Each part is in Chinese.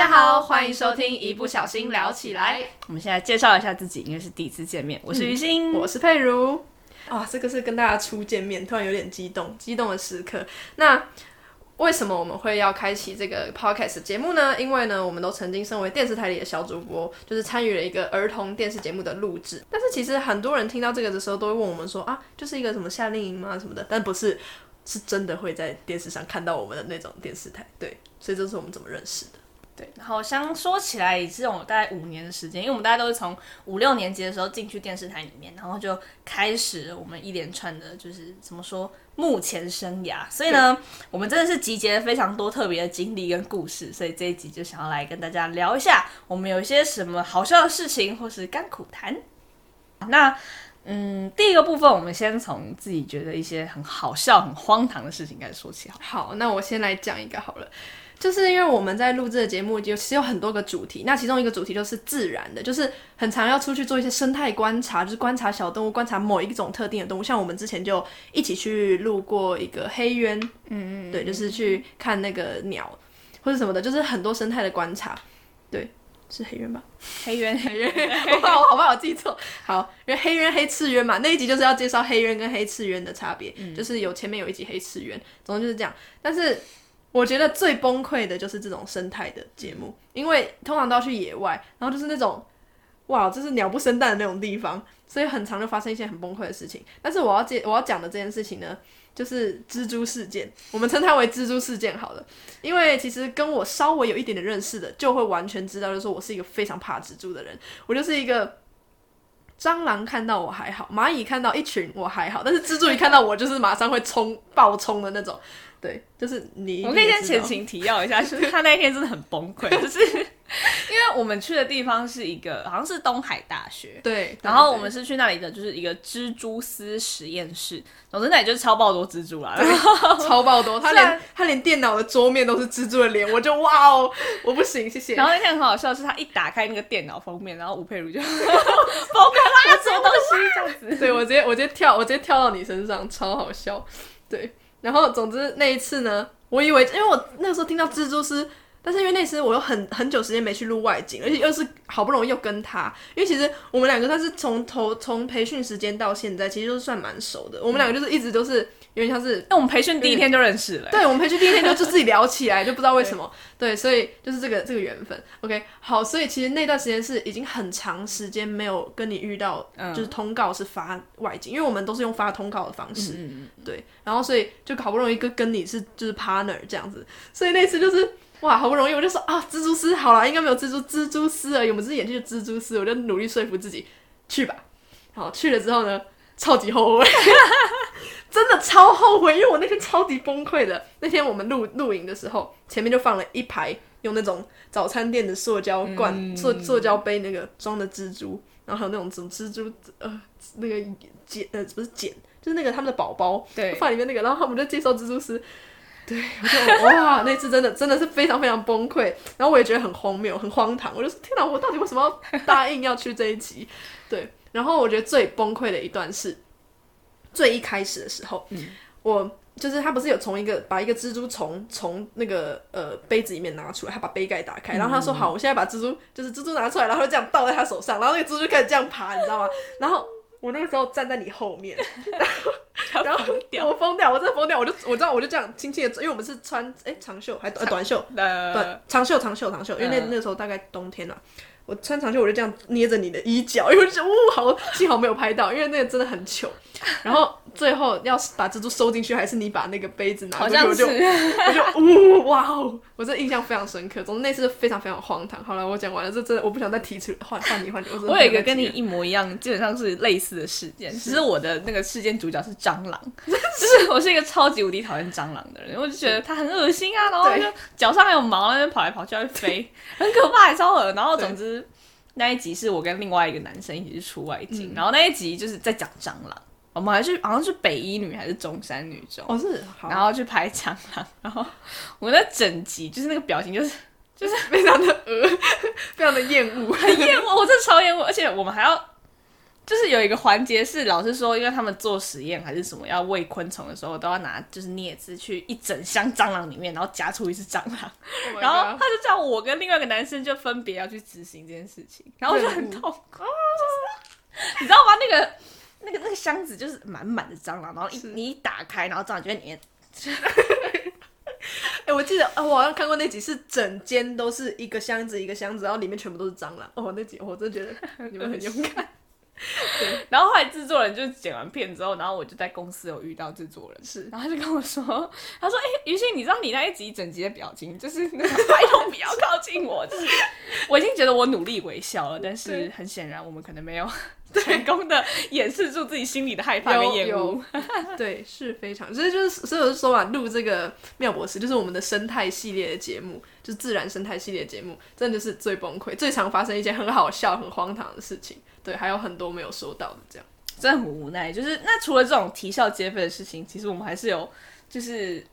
家好，欢迎收听《一不小心聊起来》。我们现在介绍一下自己，因为是第一次见面。我是于心，嗯，我是佩如。啊，这个是跟大家初见面，突然有点激动，激动的时刻。那为什么我们会要开启这个 podcast 节目呢？因为呢，我们都曾经身为电视台里的小主播，就是参与了一个儿童电视节目的录制。但是其实很多人听到这个的时候，都会问我们说啊，就是一个什么夏令营吗？什么的？但不是，是真的会在电视上看到我们的那种电视台。对，所以这是我们怎么认识的。对，然后相说起来也是有大概五年的时间，因为我们大家都是从五六年级的时候进去电视台里面，然后就开始我们一连串的，就是怎么说幕前生涯。所以呢，我们真的是集结了非常多特别的经历跟故事，所以这一集就想要来跟大家聊一下，我们有一些什么好笑的事情或是甘苦谈。那嗯，第一个部分，我们先从自己觉得一些很好笑、很荒唐的事情开始说起好。好，那我先来讲一个好了。就是因为我们在录制的节目，就其实有很多个主题。那其中一个主题就是自然的，就是很常要出去做一些生态观察，就是观察小动物，观察某一种特定的动物。像我们之前就一起去录过一个黑鸢，嗯嗯，对，就是去看那个鸟或者什么的，就是很多生态的观察。对，是黑鸢吧？黑鸢，黑鸢，我 怕我好怕我记错。好，因为黑鸢、黑翅鸢嘛，那一集就是要介绍黑鸢跟黑翅鸢的差别，嗯，就是有前面有一集黑翅鸢，总之就是这样。但是。我觉得最崩溃的就是这种生态的节目，因为通常都要去野外，然后就是那种，哇，就是鸟不生蛋的那种地方，所以很常就发生一些很崩溃的事情。但是我要介我要讲的这件事情呢，就是蜘蛛事件，我们称它为蜘蛛事件好了，因为其实跟我稍微有一点点认识的，就会完全知道，就是说我是一个非常怕蜘蛛的人，我就是一个蟑螂看到我还好，蚂蚁看到一群我还好，但是蜘蛛一看到我就是马上会冲爆冲的那种。对，就是你。我可以先前情提要一下，就是他那一天真的很崩溃，就是 因为我们去的地方是一个好像是东海大学，对，然后我们是去那里的，就是一个蜘蛛丝实验室，总之那里就是超爆多蜘蛛啦，超爆多，他连他连电脑的桌面都是蜘蛛的脸，我就哇哦，我不行，谢谢。然后那天很好笑，是他一打开那个电脑封面，然后吴佩如就疯狂拉什么东西这样子，对，我直接我直接跳，我直接跳到你身上，超好笑，对。然后，总之那一次呢，我以为，因为我那个时候听到蜘蛛丝，但是因为那次我又很很久时间没去录外景，而且又是好不容易又跟他，因为其实我们两个他是从头从培训时间到现在，其实都算蛮熟的。我们两个就是一直都是。有点像是，那我们培训第一天就认识了。对，我们培训第一天就就自己聊起来，就不知道为什么。对，对，所以就是这个这个缘分。OK，好，所以其实那段时间是已经很长时间没有跟你遇到，就是通告是发外景，嗯，因为我们都是用发通告的方式。对，然后所以就好不容易跟跟你是就是 partner 这样子，所以那次就是哇，好不容易我就说啊，蜘蛛丝好了，应该没有蜘蛛蜘蛛丝而已，我们只是演戏的蜘蛛丝，我就努力说服自己去吧。好，去了之后呢，超级后悔。真的超后悔，因为我那天超级崩溃的。那天我们露露营的时候，前面就放了一排用那种早餐店的塑胶罐、嗯、塑塑胶杯那个装的蜘蛛，然后还有那种什么蜘蛛呃那个茧呃不是茧，就是那个他们的宝宝，对，放里面那个，然后他们就介绍蜘蛛丝。对，我就哇，那次真的真的是非常非常崩溃，然后我也觉得很荒谬、很荒唐。我就说天哪，我到底为什么要答应要去这一集？对，然后我觉得最崩溃的一段是。最一开始的时候，嗯、我就是他不是有从一个把一个蜘蛛从从那个呃杯子里面拿出来，他把杯盖打开，然后他说好，我现在把蜘蛛就是蜘蛛拿出来，然后就这样倒在他手上，然后那个蜘蛛就开始这样爬，你知道吗？然后我那个时候站在你后面，然后然后我疯掉，我真的疯掉，我就我知道我就这样轻轻的，因为我们是穿哎、欸、长袖还短短袖，短长袖长袖长袖，因为那那个时候大概冬天了。我穿长袖，我就这样捏着你的衣角，因为我就呜，好，幸好没有拍到，因为那个真的很糗。然后最后要把蜘蛛收进去，还是你把那个杯子拿过去，我就，我就，呜，哇哦，我这印象非常深刻。总之那次非常非常荒唐。好了，我讲完了，这真的我不想再提出换换你换你。我有一个跟你一模一样，基本上是类似的事件，只是我的那个事件主角是蟑螂，就 是我是一个超级无敌讨厌蟑螂的人，我就觉得它很恶心啊，然后就脚上还有毛，那边跑来跑去还会飞，很可怕，还超恶。然后总之。那一集是我跟另外一个男生一起去出外景，嗯、然后那一集就是在讲蟑螂，我们还是好像是北一女还是中山女中，哦是，然后去拍蟑螂，然后我那整集就是那个表情就是就是 非常的呃，非常的厌恶，很厌恶，我真的超厌恶，而且我们还要就是有一个环节是老师说，因为他们做实验还是什么要喂昆虫的时候，都要拿就是镊子去一整箱蟑螂里面，然后夹出一只蟑螂，oh、然后他就叫我跟另外一个男生就分别要去执行这件事情，然后我就很痛苦，你知道吗？那个那个那个箱子就是满满的蟑螂，然后一你一打开，然后蟑螂就在里面。哎、欸，我记得啊，我好像看过那集，是整间都是一个箱子一个箱子，然后里面全部都是蟑螂。哦，那集我真的觉得你们很勇敢。对，然后后来制作人就剪完片之后，然后我就在公司有遇到制作人，是，然后他就跟我说，他说，哎、欸，于心，你知道你那一集整集的表情，就是那个拜托不要靠近我，就是我已经觉得我努力微笑了，但是很显然我们可能没有 成功的掩饰住自己心里的害怕跟厌恶。对，是非常，所以就是，所以我就说嘛，录这个妙博士就是我们的生态系列的节目，就是自然生态系列的节目，真的是最崩溃，最常发生一件很好笑、很荒唐的事情。对，还有很多没有收到的，这样真的很无奈。就是那除了这种啼笑皆非的事情，其实我们还是有就是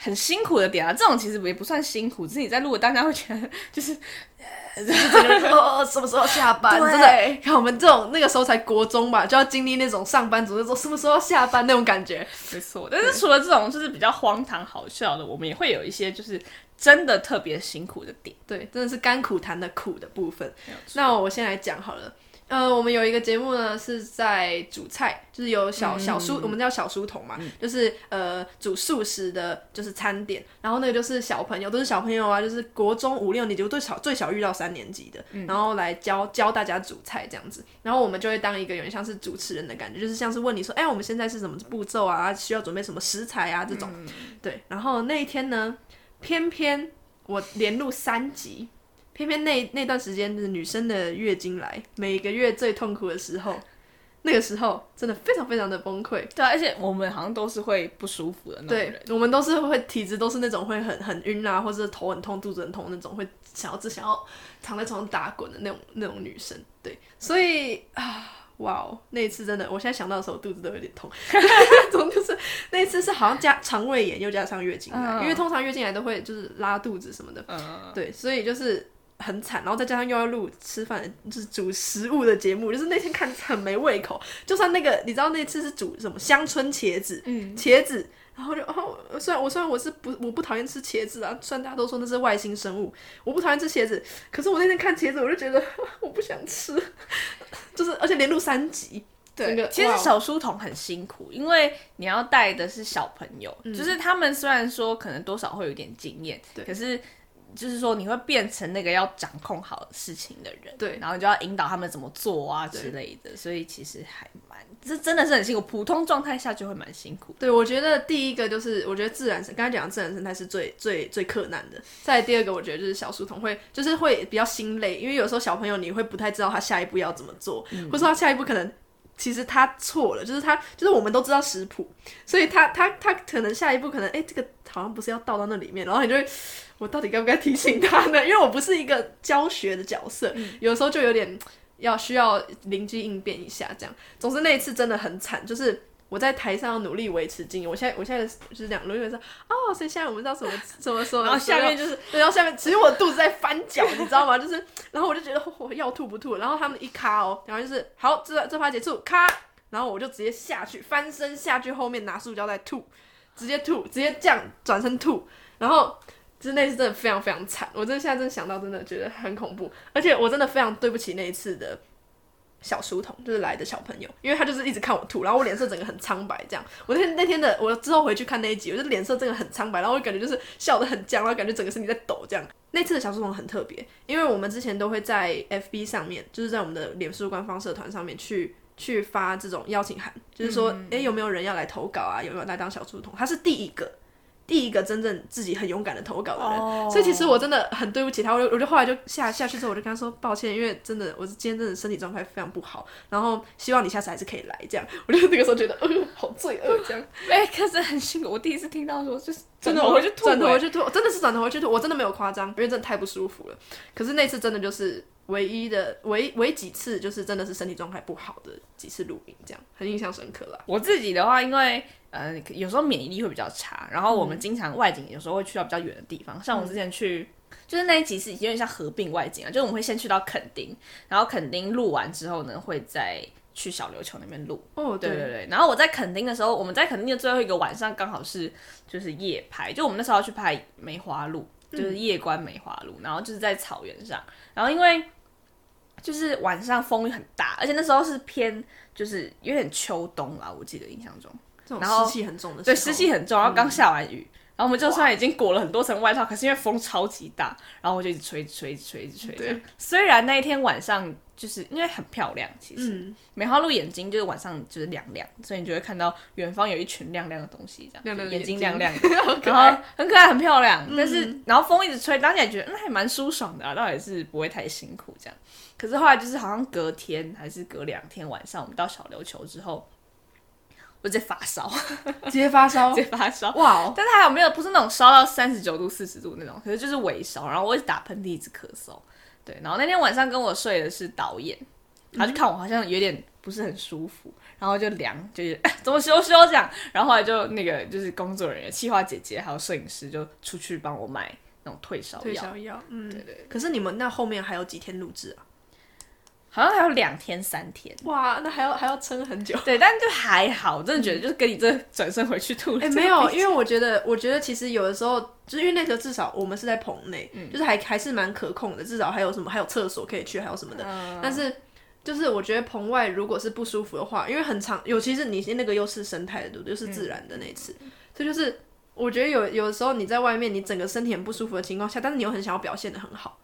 很辛苦的点啊。这种其实也不算辛苦，只是你在录的当下会觉得就是，呃、就是哦，什么时候下班？真的，看我们这种那个时候才国中吧，就要经历那种上班族那种什么时候下班那种感觉。没错，但是除了这种就是比较荒唐好笑的，我们也会有一些就是真的特别辛苦的点。对，真的是甘苦谈的苦的部分。那我先来讲好了。呃，我们有一个节目呢，是在煮菜，就是有小小书，嗯、我们叫小书童嘛，嗯、就是呃煮素食的，就是餐点。然后那个就是小朋友，都是小朋友啊，就是国中五六年级，最小最小遇到三年级的，嗯、然后来教教大家煮菜这样子。然后我们就会当一个有点像是主持人的感觉，就是像是问你说，哎，我们现在是什么步骤啊？需要准备什么食材啊？这种，嗯、对。然后那一天呢，偏偏我连录三集。偏偏那那段时间是女生的月经来，每个月最痛苦的时候，那个时候真的非常非常的崩溃。对啊，而且我们好像都是会不舒服的那种人。对，我们都是会体质都是那种会很很晕啊，或者头很痛、肚子很痛那种，会想要只想要躺在床上打滚的那种那种女生。对，所以啊，哇哦，那一次真的，我现在想到的时候，肚子都有点痛。总就是那一次是好像加肠胃炎又加上月经来，嗯、因为通常月经来都会就是拉肚子什么的。嗯。对，所以就是。很惨，然后再加上又要录吃饭，就是煮食物的节目，就是那天看很没胃口。就算那个，你知道那次是煮什么乡村茄子，嗯，茄子，然后就哦，虽然我虽然我是不我不讨厌吃茄子啊，虽然大家都说那是外星生物，我不讨厌吃茄子，可是我那天看茄子，我就觉得 我不想吃，就是而且连录三集，对，其实小书童很辛苦，因为你要带的是小朋友，嗯、就是他们虽然说可能多少会有点经验，对，可是。就是说，你会变成那个要掌控好事情的人，对，然后你就要引导他们怎么做啊之类的，所以其实还蛮，这真的是很辛苦。普通状态下就会蛮辛苦。对，我觉得第一个就是，我觉得自然生，刚才讲的自然生态是最最最困难的。再第二个，我觉得就是小书童会，就是会比较心累，因为有时候小朋友你会不太知道他下一步要怎么做，嗯、或者说他下一步可能。其实他错了，就是他，就是我们都知道食谱，所以他他他可能下一步可能，哎，这个好像不是要倒到那里面，然后你就会，我到底该不该提醒他呢？因为我不是一个教学的角色，嗯、有时候就有点要需要灵机应变一下这样。总之那一次真的很惨，就是。我在台上要努力维持经营，我现在我现在就是两轮，因为说哦，所以现在我们知道什么什么说，然后下面就是，对，然后下面其实我的肚子在翻搅，你知道吗？就是，然后我就觉得我要吐不吐，然后他们一卡哦，然后就是好，这这趴结束，咔，然后我就直接下去翻身下去后面拿塑胶袋吐，直接吐，直接这样转身吐，然后就是那次真的非常非常惨，我真的现在真的想到真的觉得很恐怖，而且我真的非常对不起那一次的。小书童就是来的小朋友，因为他就是一直看我吐，然后我脸色整个很苍白，这样。我那天那天的，我之后回去看那一集，我就脸色真的很苍白，然后我感觉就是笑得很僵，然后感觉整个身体在抖，这样。那次的小书童很特别，因为我们之前都会在 FB 上面，就是在我们的脸书官方社团上面去去发这种邀请函，就是说，哎、欸，有没有人要来投稿啊？有没有来当小书童？他是第一个。第一个真正自己很勇敢的投稿的人，oh. 所以其实我真的很对不起他。我就我就后来就下下去之后，我就跟他说抱歉，因为真的我是今天真的身体状态非常不好，然后希望你下次还是可以来这样。我就那个时候觉得，呃，好罪恶这样。哎、欸，可是很辛苦。我第一次听到说，就是真的，我就转头回去吐，真的是转头回去吐，我真的没有夸张，因为真的太不舒服了。可是那次真的就是唯一的唯唯几次，就是真的是身体状态不好的几次录音，这样很印象深刻了。我自己的话，因为。呃，有时候免疫力会比较差，然后我们经常外景，有时候会去到比较远的地方。嗯、像我之前去，就是那一集是有点像合并外景啊，就是我们会先去到垦丁，然后垦丁录完之后呢，会再去小琉球那边录。哦，对对对对。然后我在垦丁的时候，我们在垦丁的最后一个晚上刚好是就是夜拍，就我们那时候要去拍梅花鹿，就是夜观梅花鹿，嗯、然后就是在草原上，然后因为就是晚上风很大，而且那时候是偏就是有点秋冬啦，我记得印象中，然后湿气很重的，对，湿气很重，然后刚下完雨。嗯然后我们就算已经裹了很多层外套，可是因为风超级大，然后我就一直吹，吹，吹，吹。对。虽然那一天晚上就是因为很漂亮，其实、嗯、梅花鹿眼睛就是晚上就是亮亮，所以你就会看到远方有一群亮亮的东西，这样。亮亮眼睛。亮亮的，然后很可爱，很漂亮。嗯、但是然后风一直吹，当时也觉得那还蛮舒爽的啊，倒也是不会太辛苦这样。可是后来就是好像隔天还是隔两天晚上，我们到小琉球之后。我直接发烧，直接发烧，直接发烧，哇 Wow！但是还有没有不是那种烧到三十九度、四十度那种，可是就是微烧，然后我一直打喷嚏，一直咳嗽，对。然后那天晚上跟我睡的是导演，他就看我好像有点不是很舒服，然后就量，就是 怎么修修这样，然后后来就那个就是工作人员、企划姐姐还有摄影师就出去帮我买那种退烧药，退烧药，嗯，对对。可是你们那后面还有几天录制啊？好像还有两天三天，哇，那还要还要撑很久。对，但就还好，我真的觉得就是跟你这转身回去吐。哎、欸，没有，因为我觉得，我觉得其实有的时候，就是因为那时候至少我们是在棚内，嗯、就是还还是蛮可控的，至少还有什么，还有厕所可以去，还有什么的。嗯、但是就是我觉得棚外如果是不舒服的话，因为很长，尤其是你那个又是生态的，对不对？又是自然的那一次，嗯、所以就是我觉得有有的时候你在外面，你整个身体很不舒服的情况下，但是你又很想要表现的很好。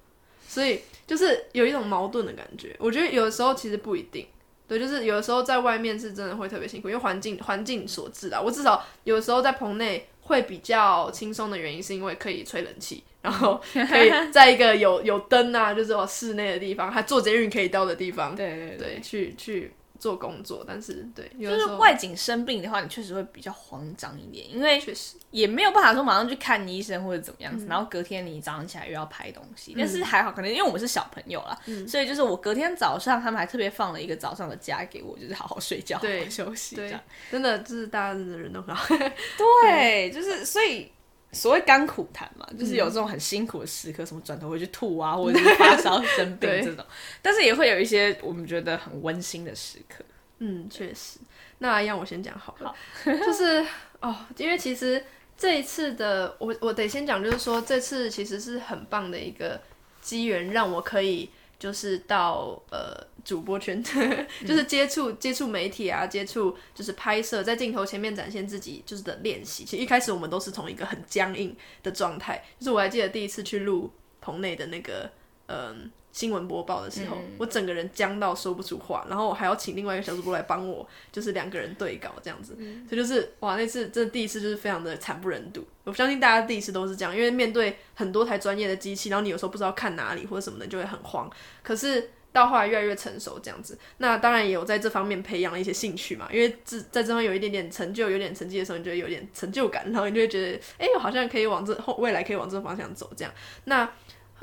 所以就是有一种矛盾的感觉，我觉得有的时候其实不一定，对，就是有的时候在外面是真的会特别辛苦，因为环境环境所致啦。我至少有的时候在棚内会比较轻松的原因，是因为可以吹冷气，然后 可以在一个有有灯啊，就是哦室内的地方，还坐捷运可以到的地方，对对对，对，去去。做工作，但是对，就是外景生病的话，你确实会比较慌张一点，因为确实。也没有办法说马上去看医生或者怎么样子，嗯、然后隔天你早上起来又要拍东西，嗯、但是还好，可能因为我们是小朋友啦，嗯、所以就是我隔天早上他们还特别放了一个早上的假给我，就是好好睡觉，对，好好休息，这样。真的就是大家真的人都很好，对，对就是所以。所谓甘苦谈嘛，就是有这种很辛苦的时刻，嗯、什么转头回去吐啊，或者是发烧生病 这种，但是也会有一些我们觉得很温馨的时刻。嗯，确实。那让我先讲好了，好 就是哦，因为其实这一次的我我得先讲，就是说这次其实是很棒的一个机缘，让我可以就是到呃。主播圈 就是接触、嗯、接触媒体啊，接触就是拍摄，在镜头前面展现自己就是的练习。其实一开始我们都是从一个很僵硬的状态，就是我还记得第一次去录棚内的那个嗯新闻播报的时候，嗯、我整个人僵到说不出话，然后我还要请另外一个小主播来帮我，就是两个人对稿这样子。嗯、所以就是哇，那次真的第一次就是非常的惨不忍睹。我相信大家第一次都是这样，因为面对很多台专业的机器，然后你有时候不知道看哪里或者什么的，就会很慌。可是。到后来越来越成熟，这样子，那当然也有在这方面培养了一些兴趣嘛。因为这在这方面有一点点成就、有点成绩的时候，你就会有点成就感，然后你就会觉得，哎、好像可以往这后未来可以往这个方向走，这样。那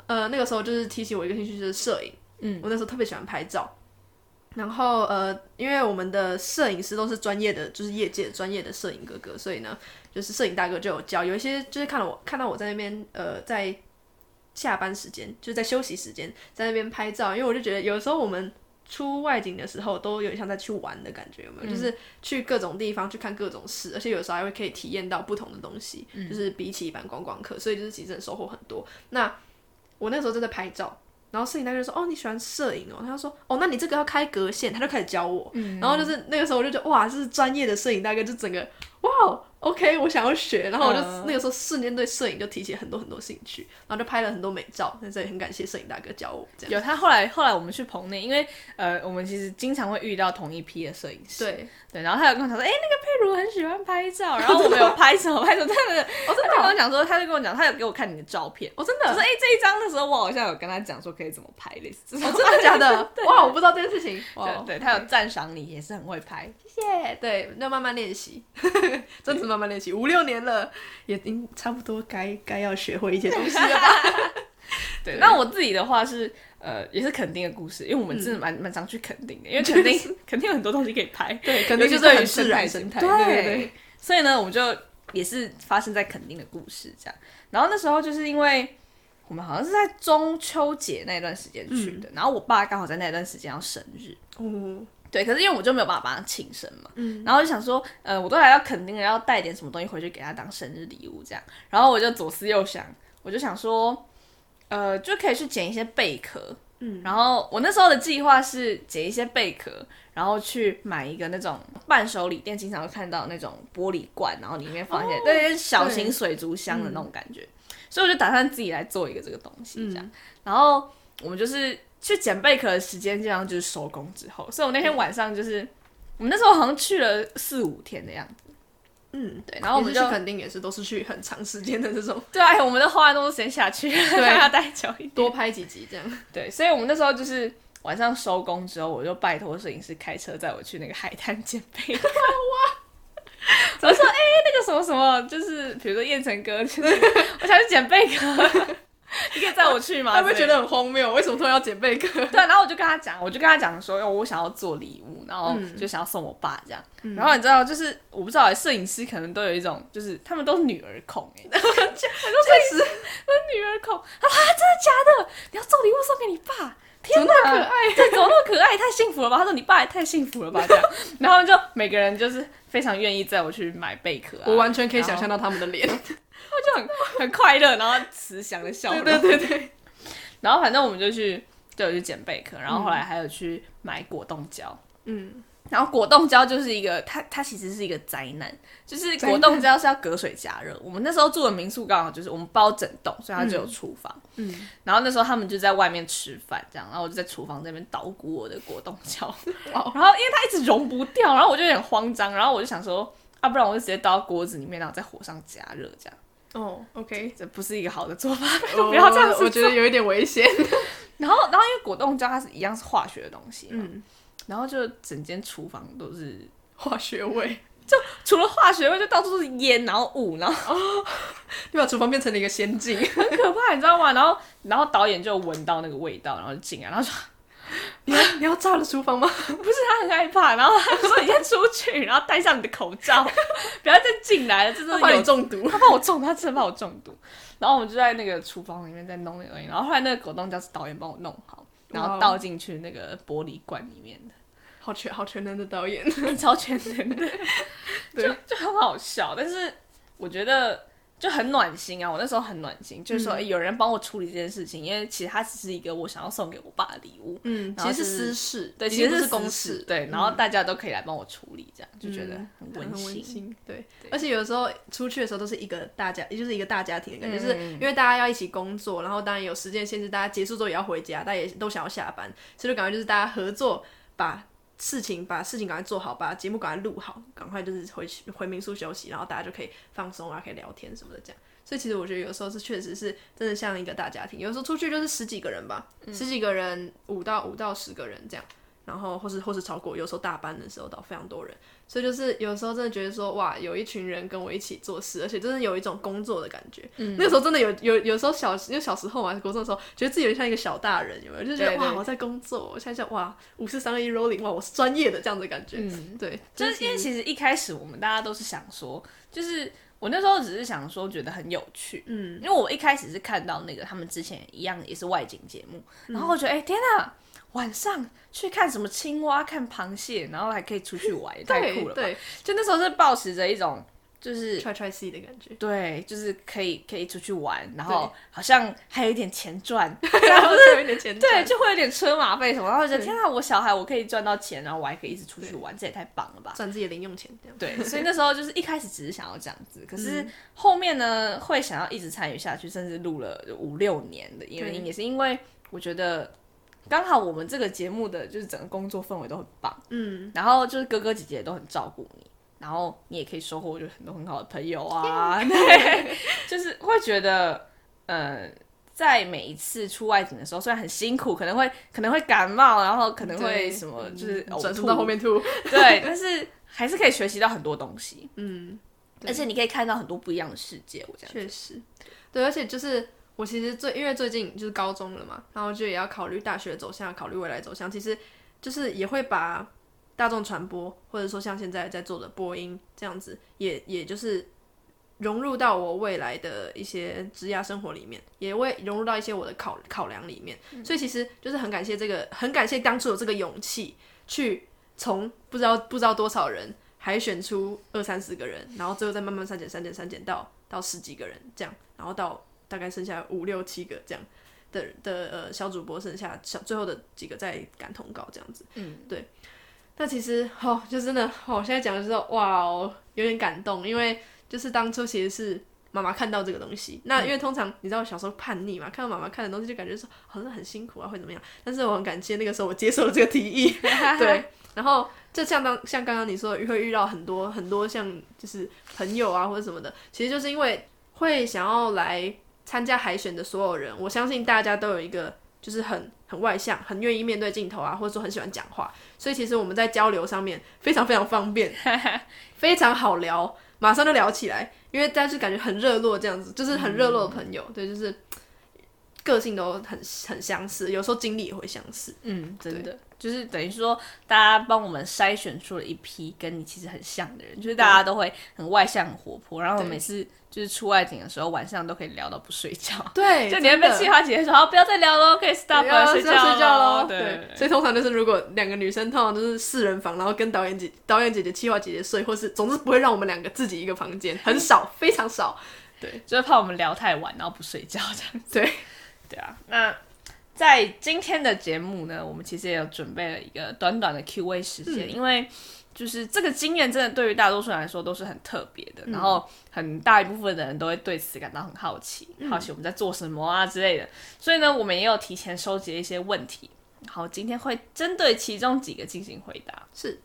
呃那个时候就是提醒我一个兴趣，就是摄影。嗯，我那时候特别喜欢拍照。然后呃，因为我们的摄影师都是专业的，就是业界专业的摄影哥哥，所以呢，就是摄影大哥就有教，有一些就是看到我看到我在那边呃在。下班时间就是在休息时间，在那边拍照，因为我就觉得有时候我们出外景的时候都有点像在去玩的感觉，有没有？嗯、就是去各种地方去看各种事，而且有时候还会可以体验到不同的东西，嗯、就是比起一般观光客，所以就是其实收获很多。那我那时候正在拍照，然后摄影大哥就说：“哦，你喜欢摄影哦？”他就说：“哦，那你这个要开格线。”他就开始教我，嗯、然后就是那个时候我就觉得哇，这是专业的摄影大哥，就整个哇。OK，我想要学，然后我就、uh, 那个时候瞬间对摄影就提起很多很多兴趣，然后就拍了很多美照。在这里很感谢摄影大哥教我。这样。有他后来后来我们去棚内，因为呃我们其实经常会遇到同一批的摄影师。对对，然后他有跟我讲说，哎、欸，那个佩如很喜欢拍照，然后我们有拍什么拍什么，他的我真的跟我讲说，他就跟我讲，他有给我看你的照片，我真的，我说哎、欸、这一张的时候，我好像有跟他讲说可以怎么拍类似，哦真的假的？哇，我不知道这件事情。对，对他有赞赏你，也是很会拍，谢谢。对，要慢慢练习，真的慢慢练习，五六年。了，也应差不多该该要学会一些东西了吧？对，那我自己的话是，呃，也是肯定的故事，因为我们真的蛮蛮常去肯定的，因为肯定肯定有很多东西可以拍，对，肯定就是很自然生态，对对对。所以呢，我们就也是发生在肯定的故事这样。然后那时候就是因为我们好像是在中秋节那段时间去的，然后我爸刚好在那段时间要生日，哦。对，可是因为我就没有办法帮他庆生嘛，嗯，然后就想说，呃，我都还要肯定的要带点什么东西回去给他当生日礼物这样，然后我就左思右想，我就想说，呃，就可以去捡一些贝壳，嗯，然后我那时候的计划是捡一些贝壳，然后去买一个那种伴手礼店经常会看到那种玻璃罐，然后里面放一些对小型水族箱的那种感觉，嗯，所以我就打算自己来做一个这个东西这样，嗯，然后我们就是。去捡贝壳的时间，基本上就是收工之后，所以我那天晚上就是，嗯、我们那时候好像去了四五天的样子。嗯，对，然后我们就肯定也是都是去很长时间的这种。对啊，我们都花了那么多时间下去，对，要待久一点，多拍几集这样。对，所以我们那时候就是晚上收工之后，我就拜托摄影师开车载我去那个海滩捡贝壳。哇！怎么说？哎、欸，那个什么什么，就是比如说燕城哥，就是 我想去捡贝壳。你可以载我去吗？他会觉得很荒谬，为什么突然要捡贝壳？对，然后我就跟他讲，我就跟他讲说，哦，我想要做礼物，然后就想要送我爸这样。嗯、然后你知道，就是我不知道，摄影师可能都有一种，就是他们都是女儿控哎，确实，都是女儿控。他说啊，真的假的？你要做礼物送给你爸？天哪，可爱，这怎么那么可爱？太幸福了吧？他说你爸也太幸福了吧？这样，然后就每个人就是非常愿意载我去买贝壳、啊，我完全可以想象到他们的脸。我就很很快乐，然后慈祥的笑容。对对对对。然后反正我们就去，就有去捡贝壳，然后后来还有去买果冻胶。嗯。然后果冻胶就是一个，它它其实是一个灾难，就是果冻胶是要隔水加热。我们那时候住的民宿刚好就是我们包整栋，所以它就有厨房。嗯。然后那时候他们就在外面吃饭，这样，然后我就在厨房这边捣鼓我的果冻胶。哦。然后因为它一直融不掉，然后我就有点慌张，然后我就想说，啊，不然我就直接倒到锅子里面，然后在火上加热，这样。哦、oh，OK，这不是一个好的做法，oh, 不要这样子做，我觉得有一点危险。然后，然后因为果冻胶它是一样是化学的东西，嗯，然后就整间厨房都是化学味，就除了化学味，就到处都是烟，然后雾，然后就把厨房变成了一个仙境，很可怕，你知道吗？然后，然后导演就闻到那个味道，然后就进来，然后说。你要你要炸了厨房吗？不是，他很害怕，然后他说：“你先出去，然后戴上你的口罩，不要再进来了。”这是有中毒，他怕我中，他真的怕我中毒。然后我们就在那个厨房里面在弄那个东西，然后后来那个果冻胶是导演帮我弄好，然后倒进去那个玻璃罐里面的。好全好全能的导演，超全能的，对，就就很好笑。但是我觉得。就很暖心啊！我那时候很暖心，就是说、嗯欸、有人帮我处理这件事情，因为其实它只是一个我想要送给我爸的礼物，嗯，其实是私事，对，其实是公事，对，然后大家都可以来帮我处理，这样、嗯、就觉得很温馨，馨对，对，而且有的时候出去的时候都是一个大家，也就是一个大家庭的感觉，是因为大家要一起工作，然后当然有时间限制，大家结束之后也要回家，大家也都想要下班，所以就感觉就是大家合作把。事情把事情赶快做好，把节目赶快录好，赶快就是回去回民宿休息，然后大家就可以放松啊，可以聊天什么的这样。所以其实我觉得有时候是确实是真的像一个大家庭，有时候出去就是十几个人吧，十几个人五到五到十个人这样。然后或是或是超过，有时候大班的时候到非常多人，所以就是有时候真的觉得说哇，有一群人跟我一起做事，而且真的有一种工作的感觉。嗯，那个时候真的有有有时候小因为小时候嘛，国中的时候觉得自己有点像一个小大人，有没有？就觉得哇，我在工作，我现在想哇，五四三二一 rolling，哇，我是专业的这样子的感觉。嗯，对，就是因为其实一开始我们大家都是想说，就是我那时候只是想说觉得很有趣，嗯，因为我一开始是看到那个他们之前一样也是外景节目，然后我觉得哎、天哪！晚上去看什么青蛙、看螃蟹，然后还可以出去玩，太酷了吧！对，就那时候是抱持着一种就是 try try see 的感觉，对，就是可以可以出去玩，然后好像还有一点钱赚，然后是有一点钱赚，对，就会有点车马费什么，然后觉得天啊，我小孩我可以赚到钱，然后我还可以一直出去玩，这也太棒了吧！赚自己的零用钱，对，所以那时候就是一开始只是想要这样子，可是后面呢会想要一直参与下去，甚至录了五六年的因为也是因为我觉得。刚好我们这个节目的就是整个工作氛围都很棒，嗯，然后就是哥哥姐姐都很照顾你，然后你也可以收获就很多很好的朋友啊，对，就是会觉得，呃，在每一次出外景的时候，虽然很辛苦，可能会可能会感冒，然后可能会什么就是转吐。到后面吐，对，但是还是可以学习到很多东西，嗯，而且你可以看到很多不一样的世界，我觉得。确实，对，而且就是。我其实最因为最近就是高中了嘛，然后就也要考虑大学走向，考虑未来走向，其实就是也会把大众传播，或者说像现在在做的播音这样子，也也就是融入到我未来的一些职业生活里面，也会融入到一些我的考考量里面。嗯、所以其实就是很感谢这个，很感谢当初有这个勇气去从不知道不知道多少人海选出二三十个人，然后最后再慢慢删减删减删减到到十几个人这样，然后到大概剩下五六七个这样的的呃小主播，剩下小最后的几个在赶通告这样子。嗯，对。那其实哦，就真的哦，现在讲的时候哇哦，有点感动，因为就是当初其实是妈妈看到这个东西，那因为通常你知道小时候叛逆嘛，看到妈妈看的东西就感觉说好像很辛苦啊，会怎么样？但是我很感谢那个时候我接受了这个提议，对。然后就像当像刚刚你说的，会遇到很多很多像就是朋友啊或者什么的，其实就是因为会想要来参加海选的所有人，我相信大家都有一个就是很很外向，很愿意面对镜头啊，或者说很喜欢讲话，所以其实我们在交流上面非常非常方便，非常好聊，马上就聊起来，因为大家就感觉很热络这样子，就是很热络的朋友，嗯、对，就是个性都很很相似，有时候经历也会相似，嗯，真的。就是等于说，大家帮我们筛选出了一批跟你其实很像的人，就是大家都会很外向、很活泼，然后每次就是出外景的时候，晚上都可以聊到不睡觉。对，就你会被气话姐姐说：“好，不要再聊了，可以 stop 了，睡觉了。”睡觉喽。对，所以通常就是如果两个女生通常都是四人房，然后跟导演姐、导演姐姐、气话姐姐睡，或是总之不会让我们两个自己一个房间，很少，非常少。对，就是怕我们聊太晚，然后不睡觉这样。对，对啊，那。在今天的节目呢，我们其实也有准备了一个短短的 Q&A 时间，嗯、因为就是这个经验真的对于大多数人来说都是很特别的，嗯、然后很大一部分的人都会对此感到很好奇，嗯、好奇我们在做什么啊之类的，所以呢，我们也有提前收集了一些问题，然后，今天会针对其中几个进行回答。是，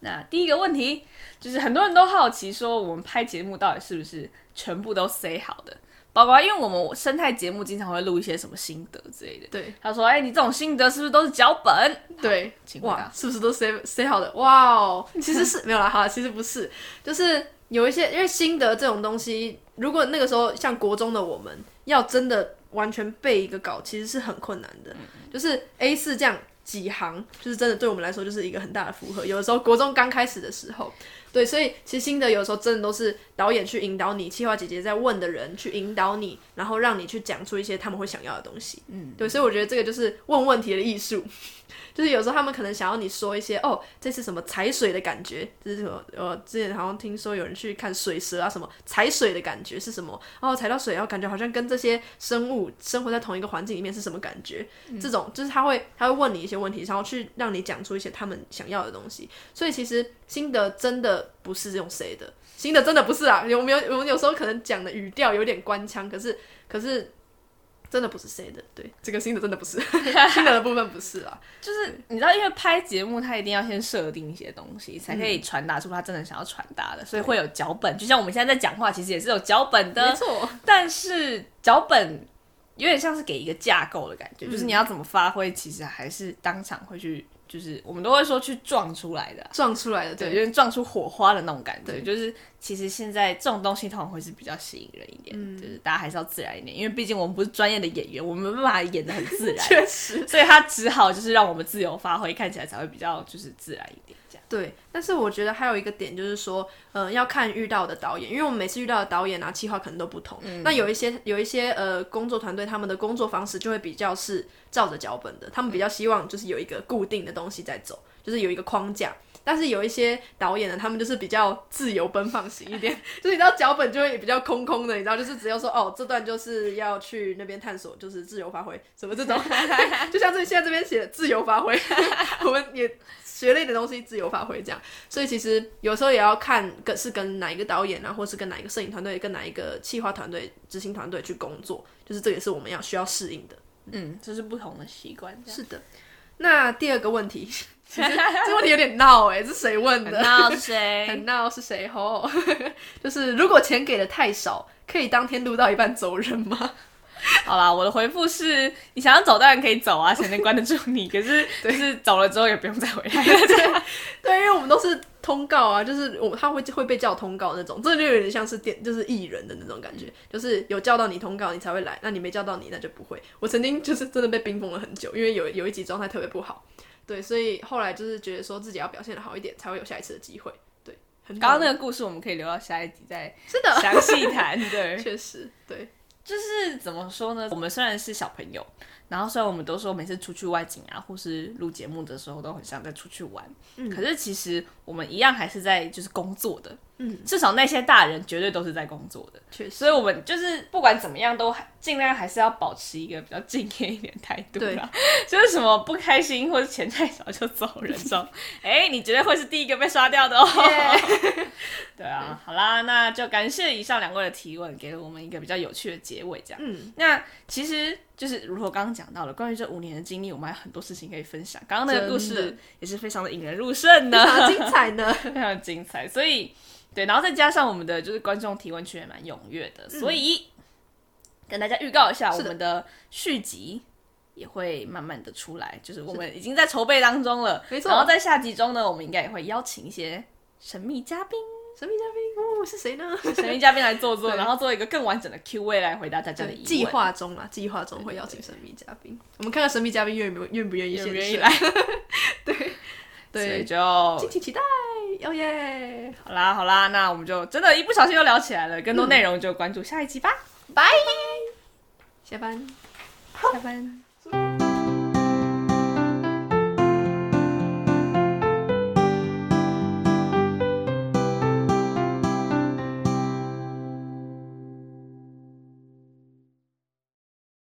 那第一个问题就是很多人都好奇说，我们拍节目到底是不是全部都 say 好的？包括，因为我们生态节目经常会录一些什么心得之类的。对，他说：“哎、欸，你这种心得是不是都是脚本？”对，哇，是不是都写写好的？哇哦，其实是没有啦，好，其实不是，就是有一些，因为心得这种东西，如果那个时候像国中的我们，要真的完全背一个稿，其实是很困难的。嗯、就是 A 四这样几行，就是真的对我们来说就是一个很大的负荷。有的时候国中刚开始的时候。对，所以其实心得有时候真的都是导演去引导你，企划姐姐在问的人去引导你，然后让你去讲出一些他们会想要的东西。嗯，对，所以我觉得这个就是问问题的艺术。就是有时候他们可能想要你说一些哦，这是什么踩水的感觉？这是什么？呃，之前好像听说有人去看水蛇啊，什么踩水的感觉是什么？哦，踩到水，然后感觉好像跟这些生物生活在同一个环境里面是什么感觉？嗯、这种就是他会他会问你一些问题，然后去让你讲出一些他们想要的东西。所以其实心得真的不是用谁的，新的真的不是啊。有没有我们有时候可能讲的语调有点官腔，可是可是。真的不是谁的，对，这个新的真的不是 新的的部分不是啊，就是你知道，因为拍节目，他一定要先设定一些东西，才可以传达出他真的想要传达的，嗯、所以会有脚本。就像我们现在在讲话，其实也是有脚本的，没错。但是脚本有点像是给一个架构的感觉，嗯、就是你要怎么发挥，其实还是当场会去。就是我们都会说去撞出来的，撞出来的，对，就是撞出火花的那种感觉。对，就是其实现在这种东西通常会是比较吸引人一点，嗯、就是大家还是要自然一点，因为毕竟我们不是专业的演员，我们没办法演的很自然，确实，所以他只好就是让我们自由发挥，看起来才会比较就是自然一点。对，但是我觉得还有一个点就是说，嗯、呃，要看遇到的导演，因为我们每次遇到的导演啊，计划可能都不同。嗯、那有一些有一些呃工作团队，他们的工作方式就会比较是照着脚本的，他们比较希望就是有一个固定的东西在走，就是有一个框架。但是有一些导演呢，他们就是比较自由奔放型一点，就是你知道脚本就会比较空空的，你知道，就是只要说哦，这段就是要去那边探索，就是自由发挥，什么这种，就像这现在这边写的自由发挥，我们也。学类的东西自由发挥，这样，所以其实有时候也要看跟是跟哪一个导演啊，或是跟哪一个摄影团队，跟哪一个企划团队、执行团队去工作，就是这也是我们要需要适应的。嗯，这是不同的习惯。是的。那第二个问题，其实这问题有点闹哎、欸，是谁问的？闹是谁？很闹是谁？吼，就是如果钱给的太少，可以当天录到一半走人吗？好啦，我的回复是：你想要走当然可以走啊，谁能关得住你？可是就是走了之后也不用再回来对，因为我们都是通告啊，就是我他会会被叫通告那种，这就有点像是电，就是艺人的那种感觉，就是有叫到你通告你才会来，那你没叫到你那就不会。我曾经就是真的被冰封了很久，因为有有一集状态特别不好，对，所以后来就是觉得说自己要表现的好一点，才会有下一次的机会。对，刚刚那个故事我们可以留到下一集再是的详细谈。对，确实对。就是怎么说呢？我们虽然是小朋友，然后虽然我们都说每次出去外景啊，或是录节目的时候都很像在出去玩，嗯，可是其实我们一样还是在就是工作的，嗯，至少那些大人绝对都是在工作的，确实，所以我们就是不管怎么样都尽量还是要保持一个比较敬业一点态度啦，对，就是什么不开心或者钱太少就走人这种，哎，你绝对会是第一个被刷掉的哦。对啊，好啦，那就感谢以上两位的提问，给了我们一个比较有趣的结尾，这样，嗯，那其实。就是如果刚刚讲到了关于这五年的经历，我们还有很多事情可以分享。刚刚那个故事也是非常的引人入胜的，非常精彩呢，非常精彩。所以，对，然后再加上我们的就是观众提问区也蛮踊跃的，所以、嗯、跟大家预告一下，我们的续集也会慢慢的出来，就是我们已经在筹备当中了。没错，然后在下集中呢，我们应该也会邀请一些神秘嘉宾。神秘嘉宾哦，是谁呢？神秘嘉宾来做做，然后做一个更完整的 Q&A 来回答大家的疑问。计划中啊，计划中会邀请神秘嘉宾，我们看看神秘嘉宾愿不愿不愿意先愿意来。对 对，就敬请期待，哦耶！好啦好啦，那我们就真的，一不小心又聊起来了。更多内容就关注下一集吧，拜、嗯。下班，下班。